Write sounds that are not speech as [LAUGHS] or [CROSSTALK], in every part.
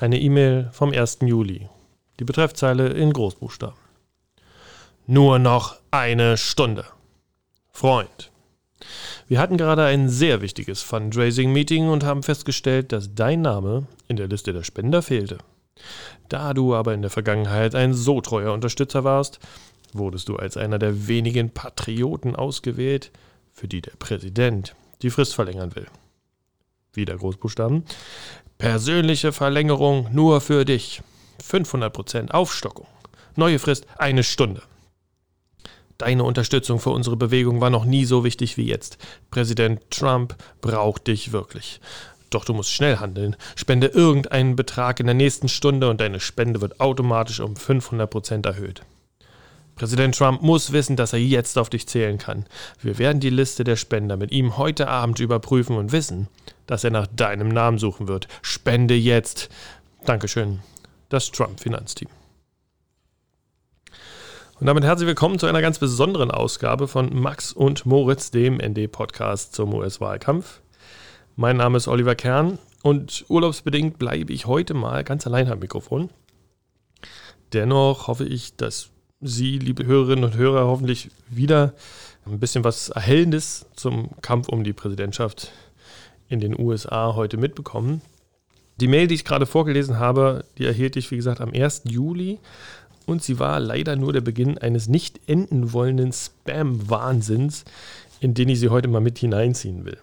Eine E-Mail vom 1. Juli. Die Betreffzeile in Großbuchstaben. Nur noch eine Stunde. Freund. Wir hatten gerade ein sehr wichtiges Fundraising-Meeting und haben festgestellt, dass dein Name in der Liste der Spender fehlte. Da du aber in der Vergangenheit ein so treuer Unterstützer warst, wurdest du als einer der wenigen Patrioten ausgewählt, für die der Präsident die Frist verlängern will. Wieder Großbuchstaben. Persönliche Verlängerung nur für dich. 500% Aufstockung. Neue Frist eine Stunde. Deine Unterstützung für unsere Bewegung war noch nie so wichtig wie jetzt. Präsident Trump braucht dich wirklich. Doch du musst schnell handeln. Spende irgendeinen Betrag in der nächsten Stunde und deine Spende wird automatisch um 500% erhöht. Präsident Trump muss wissen, dass er jetzt auf dich zählen kann. Wir werden die Liste der Spender mit ihm heute Abend überprüfen und wissen, dass er nach deinem Namen suchen wird. Spende jetzt. Dankeschön. Das Trump-Finanzteam. Und damit herzlich willkommen zu einer ganz besonderen Ausgabe von Max und Moritz, dem ND-Podcast zum US-Wahlkampf. Mein Name ist Oliver Kern und urlaubsbedingt bleibe ich heute mal ganz allein am Mikrofon. Dennoch hoffe ich, dass Sie, liebe Hörerinnen und Hörer, hoffentlich wieder ein bisschen was Erhellendes zum Kampf um die Präsidentschaft in den USA heute mitbekommen. Die Mail, die ich gerade vorgelesen habe, die erhielt ich, wie gesagt, am 1. Juli und sie war leider nur der Beginn eines nicht enden wollenden Spam-Wahnsinns, in den ich sie heute mal mit hineinziehen will.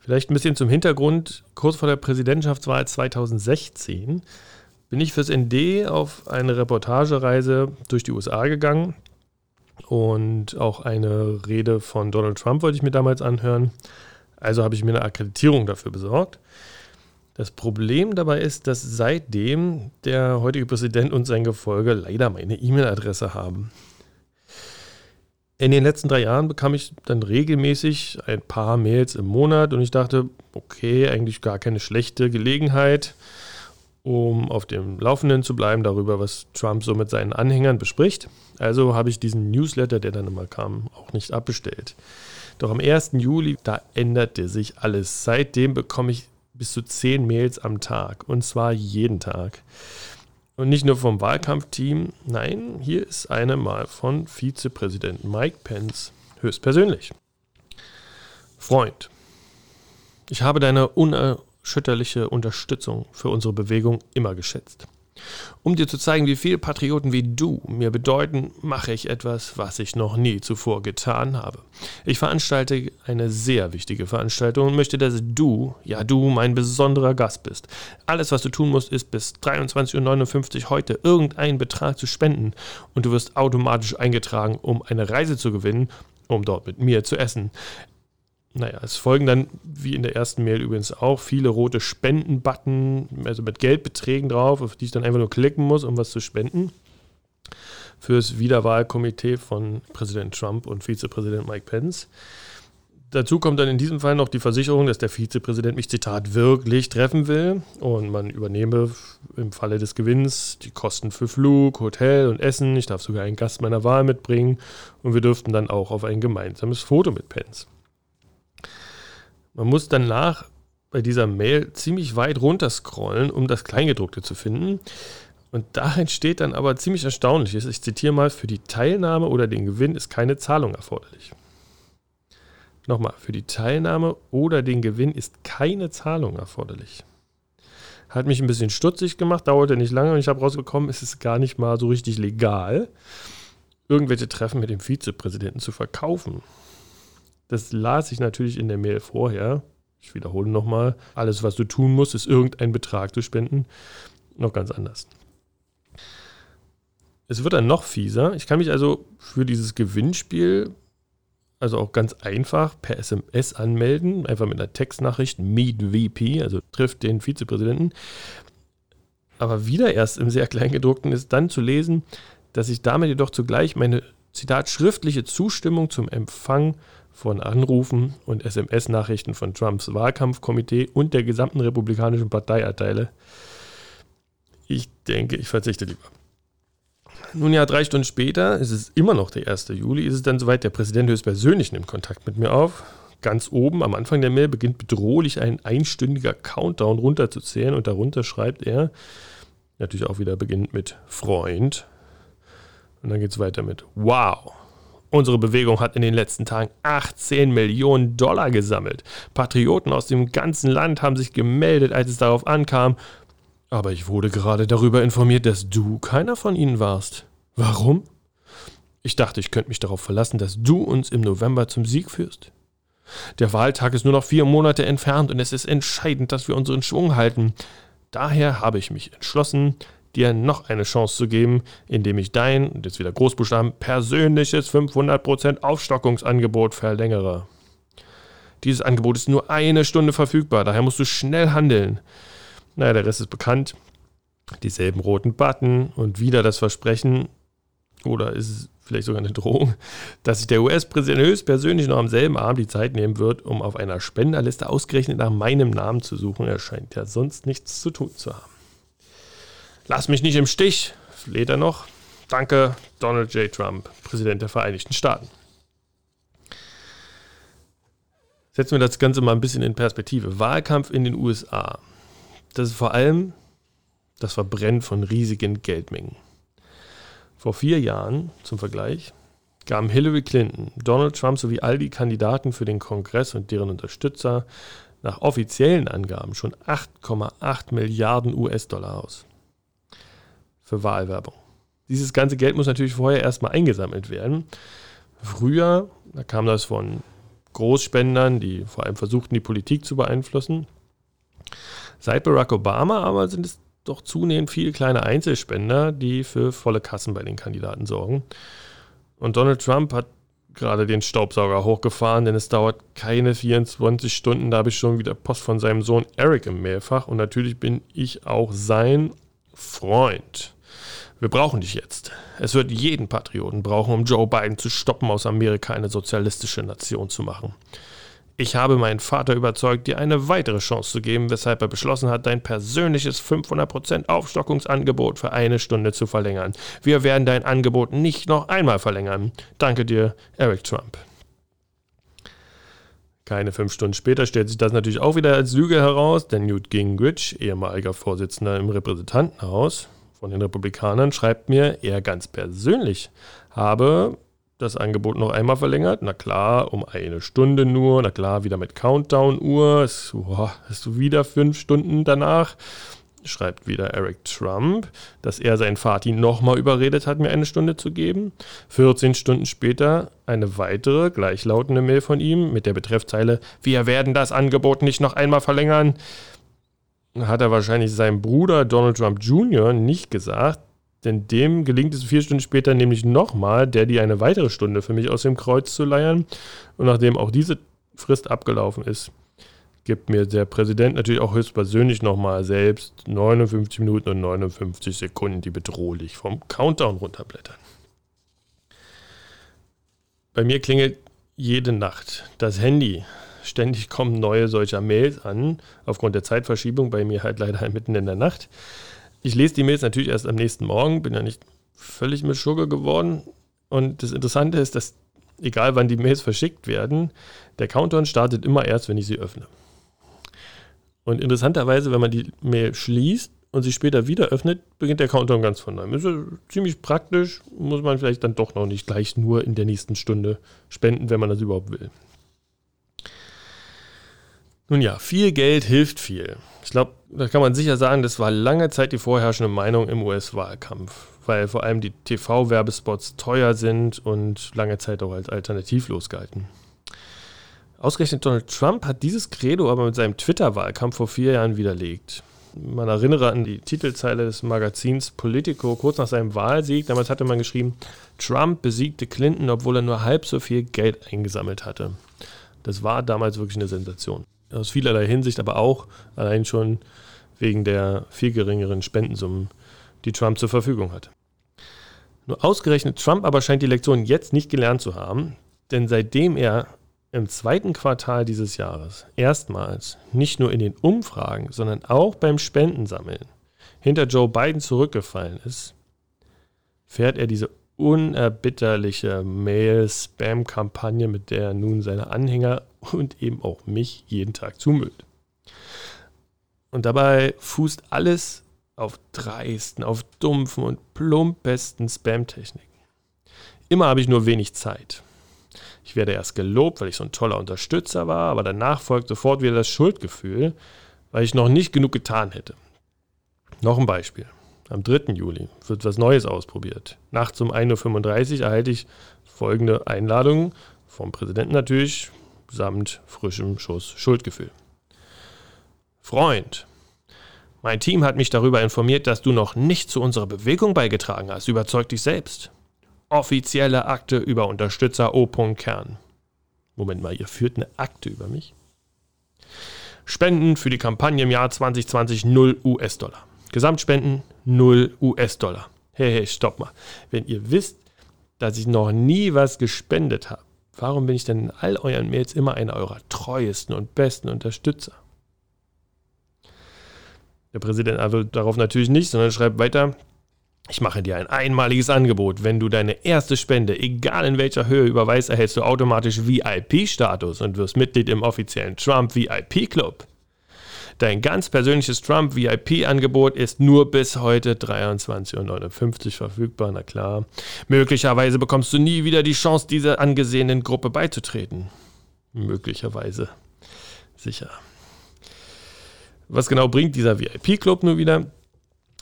Vielleicht ein bisschen zum Hintergrund. Kurz vor der Präsidentschaftswahl 2016 bin ich fürs ND auf eine Reportagereise durch die USA gegangen und auch eine Rede von Donald Trump wollte ich mir damals anhören. Also habe ich mir eine Akkreditierung dafür besorgt. Das Problem dabei ist, dass seitdem der heutige Präsident und sein Gefolge leider meine E-Mail-Adresse haben. In den letzten drei Jahren bekam ich dann regelmäßig ein paar Mails im Monat und ich dachte, okay, eigentlich gar keine schlechte Gelegenheit, um auf dem Laufenden zu bleiben darüber, was Trump so mit seinen Anhängern bespricht. Also habe ich diesen Newsletter, der dann immer kam, auch nicht abbestellt. Doch am 1. Juli, da änderte sich alles. Seitdem bekomme ich bis zu zehn Mails am Tag. Und zwar jeden Tag. Und nicht nur vom Wahlkampfteam, nein, hier ist eine mal von Vizepräsident Mike Pence höchstpersönlich. Freund, ich habe deine uner unerschütterliche Unterstützung für unsere Bewegung immer geschätzt. Um dir zu zeigen, wie viele Patrioten wie du mir bedeuten, mache ich etwas, was ich noch nie zuvor getan habe. Ich veranstalte eine sehr wichtige Veranstaltung und möchte, dass du, ja du, mein besonderer Gast bist. Alles, was du tun musst, ist bis 23.59 Uhr heute irgendeinen Betrag zu spenden und du wirst automatisch eingetragen, um eine Reise zu gewinnen, um dort mit mir zu essen. Naja, es folgen dann, wie in der ersten Mail übrigens auch, viele rote Spenden-Button, also mit Geldbeträgen drauf, auf die ich dann einfach nur klicken muss, um was zu spenden. Fürs Wiederwahlkomitee von Präsident Trump und Vizepräsident Mike Pence. Dazu kommt dann in diesem Fall noch die Versicherung, dass der Vizepräsident mich, Zitat, wirklich treffen will und man übernehme im Falle des Gewinns die Kosten für Flug, Hotel und Essen. Ich darf sogar einen Gast meiner Wahl mitbringen und wir dürften dann auch auf ein gemeinsames Foto mit Pence. Man muss danach bei dieser Mail ziemlich weit runter scrollen, um das Kleingedruckte zu finden. Und da entsteht dann aber ziemlich Erstaunliches. Ich zitiere mal, für die Teilnahme oder den Gewinn ist keine Zahlung erforderlich. Nochmal, für die Teilnahme oder den Gewinn ist keine Zahlung erforderlich. Hat mich ein bisschen stutzig gemacht, dauerte nicht lange und ich habe rausbekommen, es ist gar nicht mal so richtig legal, irgendwelche Treffen mit dem Vizepräsidenten zu verkaufen. Das las ich natürlich in der Mail vorher. Ich wiederhole nochmal. Alles, was du tun musst, ist irgendeinen Betrag zu spenden. Noch ganz anders. Es wird dann noch fieser. Ich kann mich also für dieses Gewinnspiel, also auch ganz einfach per SMS anmelden, einfach mit einer Textnachricht Meet VP, also trifft den Vizepräsidenten. Aber wieder erst im sehr kleingedruckten ist dann zu lesen, dass ich damit jedoch zugleich meine, Zitat, schriftliche Zustimmung zum Empfang von Anrufen und SMS-Nachrichten von Trumps Wahlkampfkomitee und der gesamten Republikanischen Partei erteile. Ich denke, ich verzichte lieber. Nun ja, drei Stunden später, ist es immer noch der 1. Juli, ist es dann soweit, der Präsident höchstpersönlich nimmt Kontakt mit mir auf. Ganz oben am Anfang der Mail beginnt bedrohlich ein einstündiger Countdown runterzuzählen und darunter schreibt er, natürlich auch wieder beginnt mit Freund. Und dann geht es weiter mit Wow. Unsere Bewegung hat in den letzten Tagen 18 Millionen Dollar gesammelt. Patrioten aus dem ganzen Land haben sich gemeldet, als es darauf ankam. Aber ich wurde gerade darüber informiert, dass du keiner von ihnen warst. Warum? Ich dachte, ich könnte mich darauf verlassen, dass du uns im November zum Sieg führst. Der Wahltag ist nur noch vier Monate entfernt und es ist entscheidend, dass wir unseren Schwung halten. Daher habe ich mich entschlossen, dir noch eine Chance zu geben, indem ich dein, jetzt wieder Großbuchstaben, persönliches 500% Aufstockungsangebot verlängere. Dieses Angebot ist nur eine Stunde verfügbar, daher musst du schnell handeln. Naja, der Rest ist bekannt. Dieselben roten Button und wieder das Versprechen, oder ist es vielleicht sogar eine Drohung, dass sich der US-Präsident höchstpersönlich noch am selben Abend die Zeit nehmen wird, um auf einer Spenderliste ausgerechnet nach meinem Namen zu suchen. Er scheint ja sonst nichts zu tun zu haben. Lass mich nicht im Stich, fleht er noch. Danke, Donald J. Trump, Präsident der Vereinigten Staaten. Setzen wir das Ganze mal ein bisschen in Perspektive. Wahlkampf in den USA. Das ist vor allem das Verbrennen von riesigen Geldmengen. Vor vier Jahren, zum Vergleich, gaben Hillary Clinton, Donald Trump sowie all die Kandidaten für den Kongress und deren Unterstützer nach offiziellen Angaben schon 8,8 Milliarden US-Dollar aus für Wahlwerbung. Dieses ganze Geld muss natürlich vorher erstmal eingesammelt werden. Früher, da kam das von Großspendern, die vor allem versuchten, die Politik zu beeinflussen. Seit Barack Obama aber sind es doch zunehmend viele kleine Einzelspender, die für volle Kassen bei den Kandidaten sorgen. Und Donald Trump hat gerade den Staubsauger hochgefahren, denn es dauert keine 24 Stunden, da habe ich schon wieder Post von seinem Sohn Eric im Mehrfach und natürlich bin ich auch sein Freund. Wir brauchen dich jetzt. Es wird jeden Patrioten brauchen, um Joe Biden zu stoppen, aus Amerika eine sozialistische Nation zu machen. Ich habe meinen Vater überzeugt, dir eine weitere Chance zu geben, weshalb er beschlossen hat, dein persönliches 500% Aufstockungsangebot für eine Stunde zu verlängern. Wir werden dein Angebot nicht noch einmal verlängern. Danke dir, Eric Trump. Keine fünf Stunden später stellt sich das natürlich auch wieder als Lüge heraus, denn Newt Gingrich, ehemaliger Vorsitzender im Repräsentantenhaus von den Republikanern, schreibt mir, er ganz persönlich habe das Angebot noch einmal verlängert. Na klar, um eine Stunde nur. Na klar, wieder mit Countdown-Uhr. Hast du wieder fünf Stunden danach schreibt wieder Eric Trump, dass er seinen Vati nochmal überredet hat, mir eine Stunde zu geben. 14 Stunden später eine weitere gleichlautende Mail von ihm mit der Betreffzeile Wir werden das Angebot nicht noch einmal verlängern. Hat er wahrscheinlich seinem Bruder Donald Trump Jr. nicht gesagt, denn dem gelingt es vier Stunden später nämlich nochmal, der die eine weitere Stunde für mich aus dem Kreuz zu leiern. Und nachdem auch diese Frist abgelaufen ist, gibt mir der Präsident natürlich auch höchstpersönlich nochmal selbst 59 Minuten und 59 Sekunden, die bedrohlich vom Countdown runterblättern. Bei mir klingelt jede Nacht das Handy. Ständig kommen neue solcher Mails an, aufgrund der Zeitverschiebung, bei mir halt leider [LAUGHS] mitten in der Nacht. Ich lese die Mails natürlich erst am nächsten Morgen, bin ja nicht völlig mit Schugge geworden. Und das Interessante ist, dass egal wann die Mails verschickt werden, der Countdown startet immer erst, wenn ich sie öffne. Und interessanterweise, wenn man die Mail schließt und sie später wieder öffnet, beginnt der Countdown ganz von neuem. Ist ziemlich praktisch, muss man vielleicht dann doch noch nicht gleich nur in der nächsten Stunde spenden, wenn man das überhaupt will. Nun ja, viel Geld hilft viel. Ich glaube, da kann man sicher sagen, das war lange Zeit die vorherrschende Meinung im US-Wahlkampf, weil vor allem die TV-Werbespots teuer sind und lange Zeit auch als alternativlos galten. Ausgerechnet Donald Trump hat dieses Credo aber mit seinem Twitter-Wahlkampf vor vier Jahren widerlegt. Man erinnere an die Titelzeile des Magazins Politico kurz nach seinem Wahlsieg. Damals hatte man geschrieben, Trump besiegte Clinton, obwohl er nur halb so viel Geld eingesammelt hatte. Das war damals wirklich eine Sensation. Aus vielerlei Hinsicht, aber auch allein schon wegen der viel geringeren Spendensummen, die Trump zur Verfügung hatte. Nur ausgerechnet Trump aber scheint die Lektion jetzt nicht gelernt zu haben, denn seitdem er im zweiten Quartal dieses Jahres erstmals nicht nur in den Umfragen, sondern auch beim Spendensammeln hinter Joe Biden zurückgefallen ist, fährt er diese unerbitterliche Mail-Spam-Kampagne, mit der er nun seine Anhänger und eben auch mich jeden Tag zumüllt. Und dabei fußt alles auf dreisten, auf dumpfen und plumpesten Spam-Techniken. Immer habe ich nur wenig Zeit. Ich werde erst gelobt, weil ich so ein toller Unterstützer war, aber danach folgt sofort wieder das Schuldgefühl, weil ich noch nicht genug getan hätte. Noch ein Beispiel. Am 3. Juli wird was Neues ausprobiert. Nachts um 1.35 Uhr erhalte ich folgende Einladung vom Präsidenten natürlich, samt frischem Schuss Schuldgefühl. Freund, mein Team hat mich darüber informiert, dass du noch nicht zu unserer Bewegung beigetragen hast. Überzeug dich selbst. Offizielle Akte über Unterstützer O. Moment mal, ihr führt eine Akte über mich? Spenden für die Kampagne im Jahr 2020 0 US-Dollar. Gesamtspenden 0 US-Dollar. Hey, hey, stopp mal. Wenn ihr wisst, dass ich noch nie was gespendet habe, warum bin ich denn in all euren Mails immer einer eurer treuesten und besten Unterstützer? Der Präsident antwortet darauf natürlich nicht, sondern schreibt weiter, ich mache dir ein einmaliges Angebot. Wenn du deine erste Spende, egal in welcher Höhe, überweist, erhältst du automatisch VIP-Status und wirst Mitglied im offiziellen Trump VIP-Club. Dein ganz persönliches Trump VIP-Angebot ist nur bis heute 23.59 Uhr verfügbar, na klar. Möglicherweise bekommst du nie wieder die Chance, dieser angesehenen Gruppe beizutreten. Möglicherweise. Sicher. Was genau bringt dieser VIP-Club nur wieder?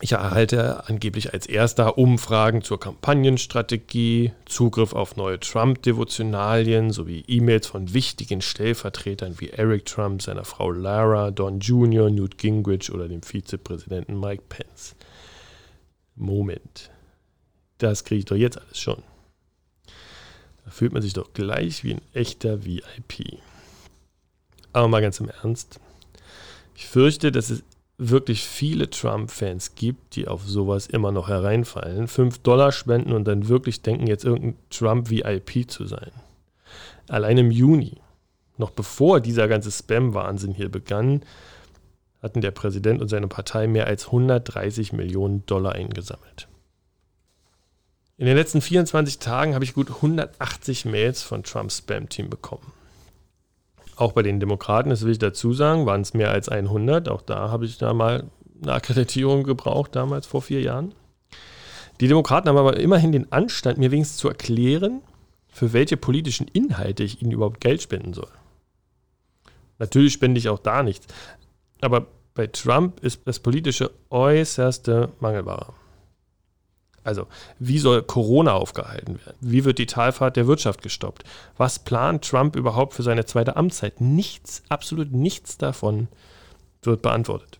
Ich erhalte angeblich als erster Umfragen zur Kampagnenstrategie, Zugriff auf neue Trump-Devotionalien sowie E-Mails von wichtigen Stellvertretern wie Eric Trump, seiner Frau Lara, Don Jr., Newt Gingrich oder dem Vizepräsidenten Mike Pence. Moment, das kriege ich doch jetzt alles schon. Da fühlt man sich doch gleich wie ein echter VIP. Aber mal ganz im Ernst, ich fürchte, dass es wirklich viele Trump-Fans gibt, die auf sowas immer noch hereinfallen, 5 Dollar spenden und dann wirklich denken, jetzt irgendein Trump-VIP zu sein. Allein im Juni, noch bevor dieser ganze Spam-Wahnsinn hier begann, hatten der Präsident und seine Partei mehr als 130 Millionen Dollar eingesammelt. In den letzten 24 Tagen habe ich gut 180 Mails von Trumps Spam-Team bekommen. Auch bei den Demokraten, das will ich dazu sagen, waren es mehr als 100. Auch da habe ich da mal eine Akkreditierung gebraucht, damals vor vier Jahren. Die Demokraten haben aber immerhin den Anstand, mir wenigstens zu erklären, für welche politischen Inhalte ich ihnen überhaupt Geld spenden soll. Natürlich spende ich auch da nichts. Aber bei Trump ist das politische äußerste Mangelware. Also, wie soll Corona aufgehalten werden? Wie wird die Talfahrt der Wirtschaft gestoppt? Was plant Trump überhaupt für seine zweite Amtszeit? Nichts, absolut nichts davon wird beantwortet.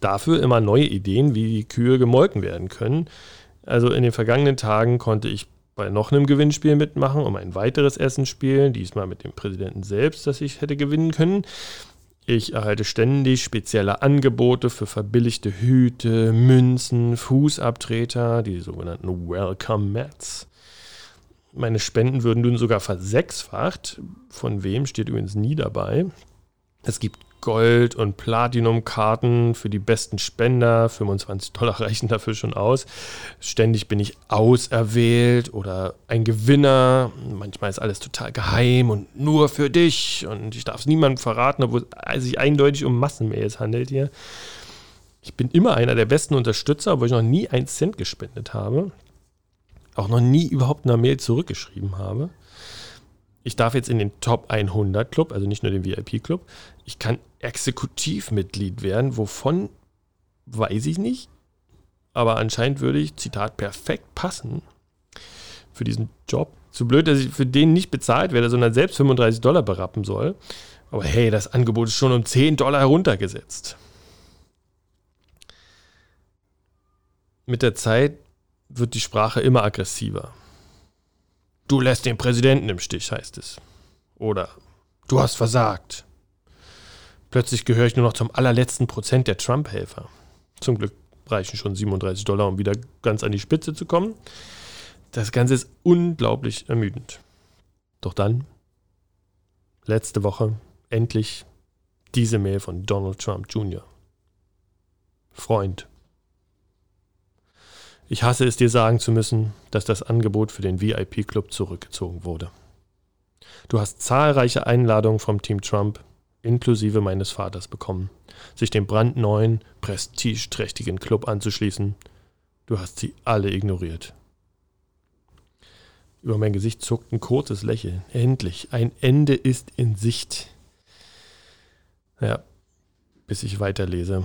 Dafür immer neue Ideen, wie die Kühe gemolken werden können. Also in den vergangenen Tagen konnte ich bei noch einem Gewinnspiel mitmachen, um ein weiteres Essensspiel, diesmal mit dem Präsidenten selbst, das ich hätte gewinnen können. Ich erhalte ständig spezielle Angebote für verbilligte Hüte, Münzen, Fußabtreter, die sogenannten Welcome Mats. Meine Spenden würden nun sogar versechsfacht. Von wem steht übrigens nie dabei. Es gibt Gold- und Platinum-Karten für die besten Spender. 25 Dollar [LAUGHS] reichen dafür schon aus. Ständig bin ich auserwählt oder ein Gewinner. Manchmal ist alles total geheim und nur für dich. Und ich darf es niemandem verraten, obwohl es sich eindeutig um Massenmails handelt hier. Ich bin immer einer der besten Unterstützer, obwohl ich noch nie einen Cent gespendet habe. Auch noch nie überhaupt eine Mail zurückgeschrieben habe ich darf jetzt in den Top 100 Club, also nicht nur den VIP Club. Ich kann Exekutivmitglied werden, wovon weiß ich nicht. Aber anscheinend würde ich, Zitat, perfekt passen für diesen Job. Zu blöd, dass ich für den nicht bezahlt werde, sondern selbst 35 Dollar berappen soll. Aber hey, das Angebot ist schon um 10 Dollar heruntergesetzt. Mit der Zeit wird die Sprache immer aggressiver. Du lässt den Präsidenten im Stich, heißt es. Oder du hast versagt. Plötzlich gehöre ich nur noch zum allerletzten Prozent der Trump-Helfer. Zum Glück reichen schon 37 Dollar, um wieder ganz an die Spitze zu kommen. Das Ganze ist unglaublich ermüdend. Doch dann, letzte Woche, endlich diese Mail von Donald Trump Jr. Freund, ich hasse es dir sagen zu müssen, dass das Angebot für den VIP-Club zurückgezogen wurde. Du hast zahlreiche Einladungen vom Team Trump, inklusive meines Vaters, bekommen, sich dem brandneuen, prestigeträchtigen Club anzuschließen. Du hast sie alle ignoriert. Über mein Gesicht zuckt ein kurzes Lächeln. Endlich, ein Ende ist in Sicht. Ja, bis ich weiterlese.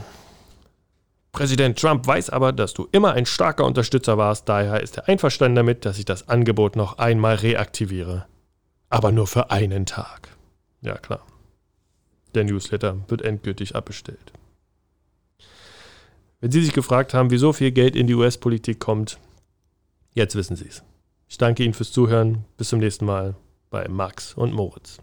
Präsident Trump weiß aber, dass du immer ein starker Unterstützer warst, daher ist er einverstanden damit, dass ich das Angebot noch einmal reaktiviere. Aber nur für einen Tag. Ja, klar. Der Newsletter wird endgültig abbestellt. Wenn Sie sich gefragt haben, wieso viel Geld in die US-Politik kommt, jetzt wissen Sie es. Ich danke Ihnen fürs Zuhören. Bis zum nächsten Mal bei Max und Moritz.